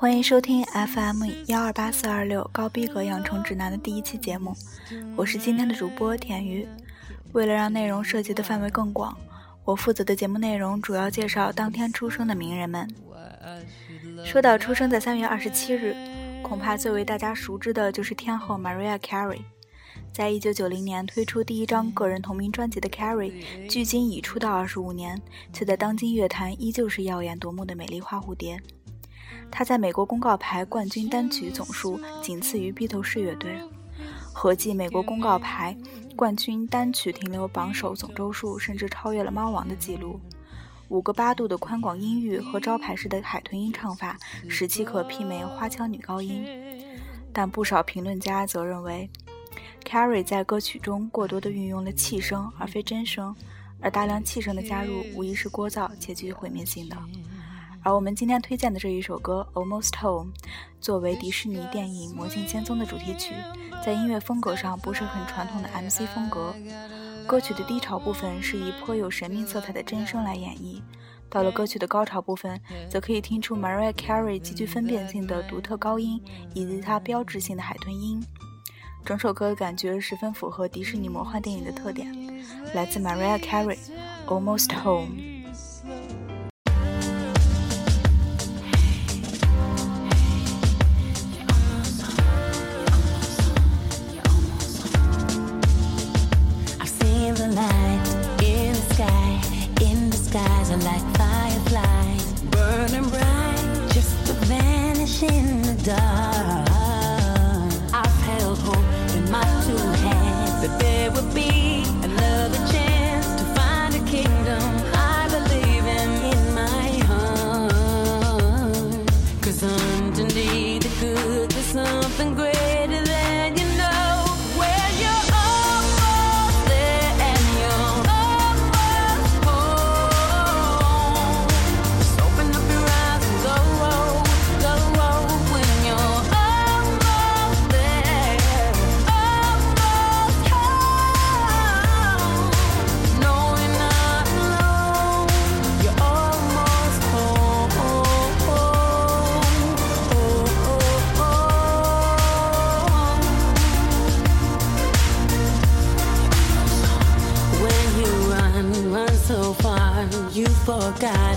欢迎收听 FM 幺二八四二六高逼格养成指南的第一期节目，我是今天的主播田鱼。为了让内容涉及的范围更广，我负责的节目内容主要介绍当天出生的名人们。说到出生在三月二十七日，恐怕最为大家熟知的就是天后 Maria Carey。在一九九零年推出第一张个人同名专辑的 Carey，距今已出道二十五年，却在当今乐坛依旧是耀眼夺目的美丽花蝴蝶。他在美国公告牌冠军单曲总数仅次于披头士乐队，合计美国公告牌冠军单曲停留榜首总周数甚至超越了猫王的记录。五个八度的宽广音域和招牌式的海豚音唱法，使其可媲美花腔女高音。但不少评论家则认为。Carrie 在歌曲中过多地运用了气声而非真声，而大量气声的加入无疑是聒噪且具有毁灭性的。而我们今天推荐的这一首歌《Almost Home》，作为迪士尼电影《魔镜仙踪》的主题曲，在音乐风格上不是很传统的 MC 风格。歌曲的低潮部分是以颇有神秘色彩的真声来演绎，到了歌曲的高潮部分，则可以听出 Mariah Carey 极具分辨性的独特高音以及她标志性的海豚音。整首歌的感觉十分符合迪士尼魔幻电影的特点，来自 Mariah Carey，《Almost Home》。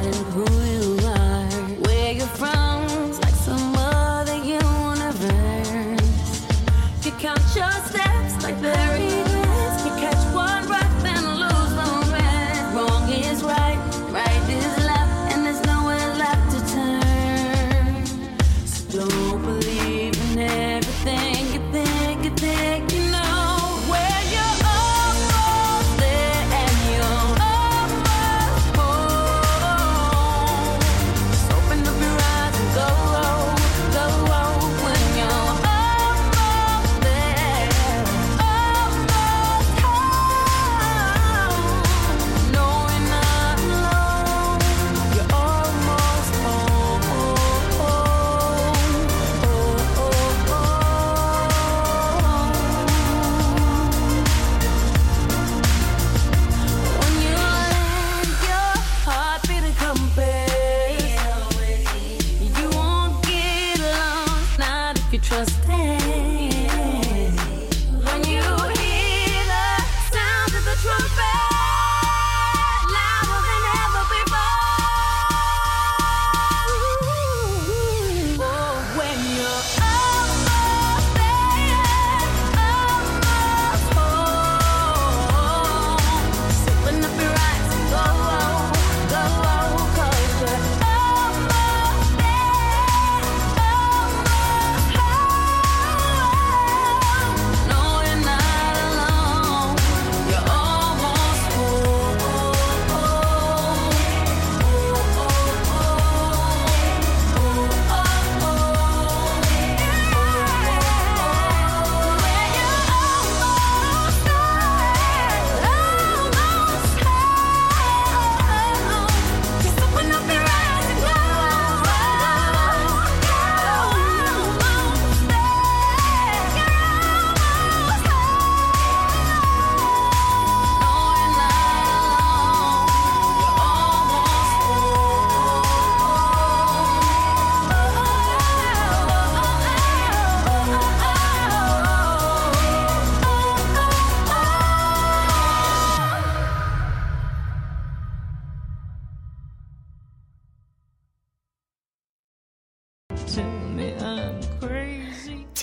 and royal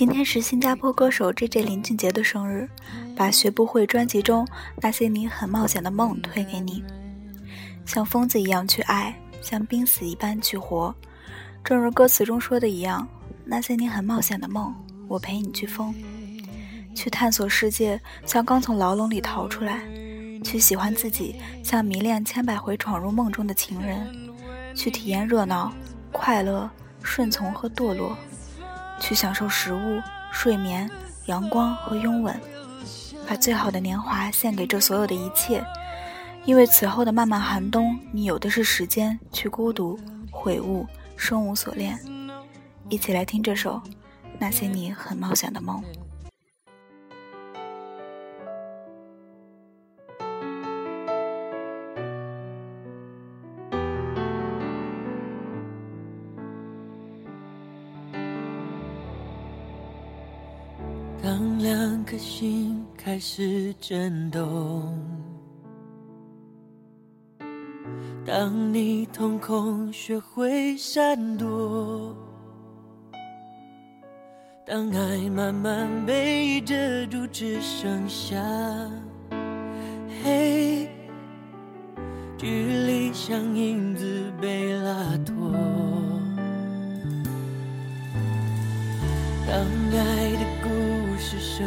今天是新加坡歌手 J.J. 林俊杰的生日，把学不会专辑中那些你很冒险的梦推给你，像疯子一样去爱，像濒死一般去活。正如歌词中说的一样，那些你很冒险的梦，我陪你去疯，去探索世界，像刚从牢笼里逃出来；去喜欢自己，像迷恋千百回闯入梦中的情人；去体验热闹、快乐、顺从和堕落；去享受食物、睡眠、阳光和拥吻，把最好的年华献给这所有的一切，因为此后的漫漫寒冬，你有的是时间去孤独、悔悟。生无所恋，一起来听这首《那些你很冒险的梦》。颗心开始震动。当你瞳孔学会闪躲，当爱慢慢被遮住，只剩下黑，距离像影子被拉脱。当爱的故事声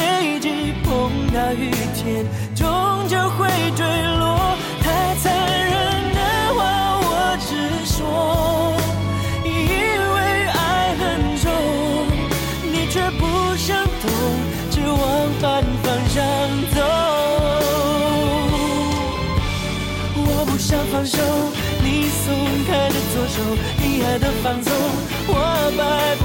风大雨天，终究会坠落。太残忍的话我直。说，因为爱很重，你却不想懂，只往反方向走。我不想放手，你松开的左手，你爱的放纵，我摆不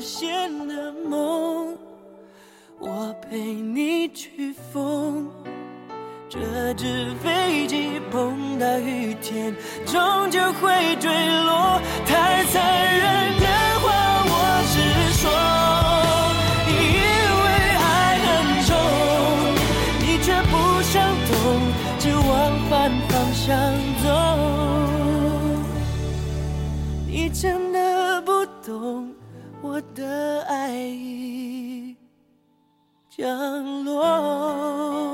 实现的梦，我陪你去疯。这纸飞机碰到雨天，终究会坠落。太残忍我的爱已降落。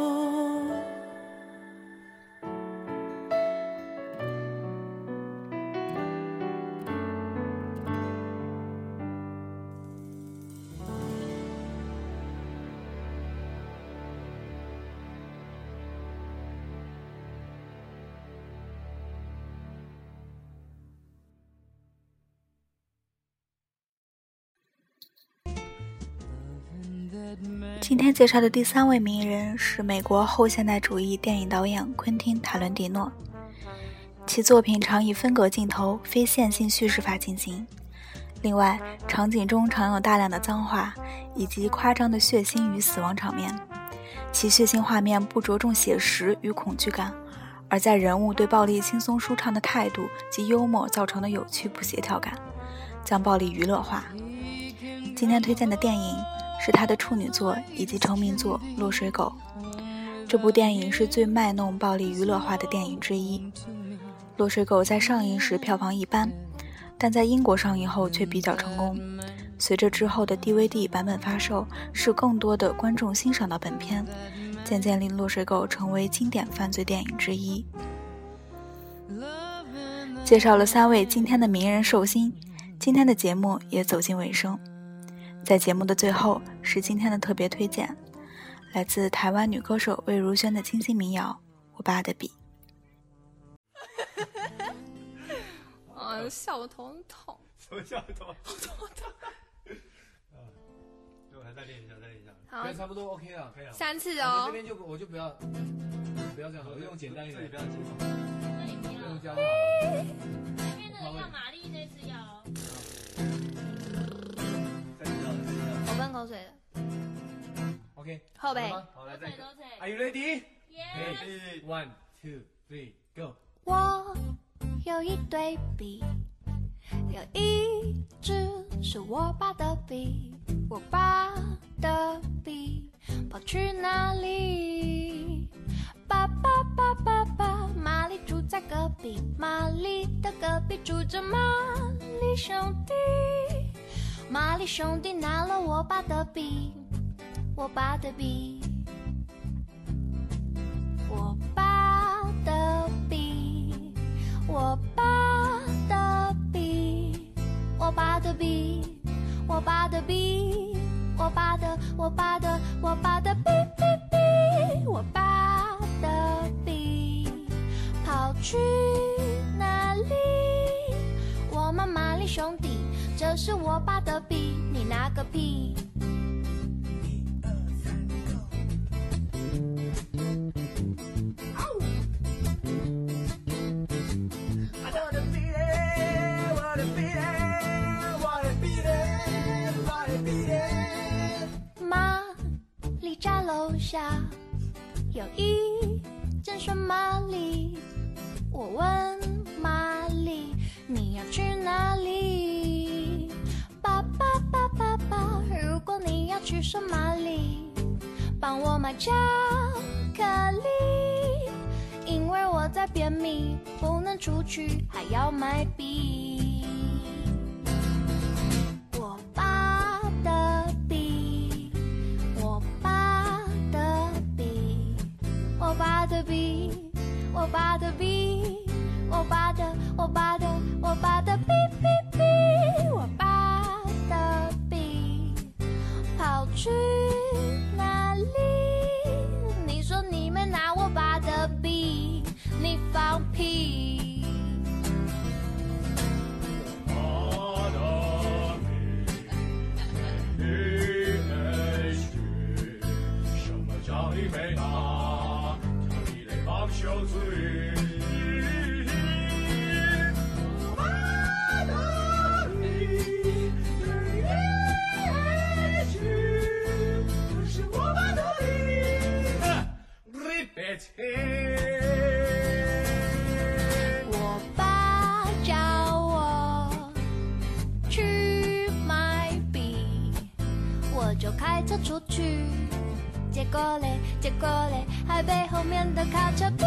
今天介绍的第三位名人是美国后现代主义电影导演昆汀·塔伦蒂诺。其作品常以分格镜头、非线性叙事法进行。另外，场景中常有大量的脏话以及夸张的血腥与死亡场面，其血腥画面不着重写实与恐惧感，而在人物对暴力轻松舒畅的态度及幽默造成的有趣不协调感，将暴力娱乐化。今天推荐的电影是他的处女作以及成名作《落水狗》。这部电影是最卖弄暴力娱乐化的电影之一。《落水狗》在上映时票房一般，但在英国上映后却比较成功。随着之后的 DVD 版本发售，使更多的观众欣赏到本片，渐渐令《落水狗》成为经典犯罪电影之一。介绍了三位今天的名人寿星，今天的节目也走进尾声。在节目的最后是今天的特别推荐，来自台湾女歌手魏如萱的清新民谣《我爸的笔》。啊，笑得头很痛。什么笑头？好痛好痛！啊，对，我还再练一下，再练一下。好，，差不多 OK 了，可以了。三次哦这。边就我就不要不要这样，我用简单一点不，要接嘛。用加就好了。那边的要玛丽，那次要口水了。OK，后背好来再一个。Are you ready? 耶！Okay, one, two, three, go. 我有一对笔，有一支是我爸的笔，我爸的笔跑去哪里？爸爸爸爸爸，玛丽住在隔壁，玛丽的隔壁住着玛丽兄弟，玛丽兄弟拿了我爸的笔，我爸的笔。我爸的笔，我爸的笔，我爸的笔，我爸的笔，我爸的，我爸的，我爸的笔笔笔，我爸的笔跑去哪里？我们玛丽兄弟，这是我爸的笔，你拿个屁！玛丽家楼下有一买巧克力，因为我在便秘，不能出去，还要买笔。我爸的笔，我爸的笔，我爸的笔，我爸的笔，我爸的，我爸的，我爸的笔我爸叫我去买笔，我就开车出去。结果嘞，结果嘞，还被后面的卡车逼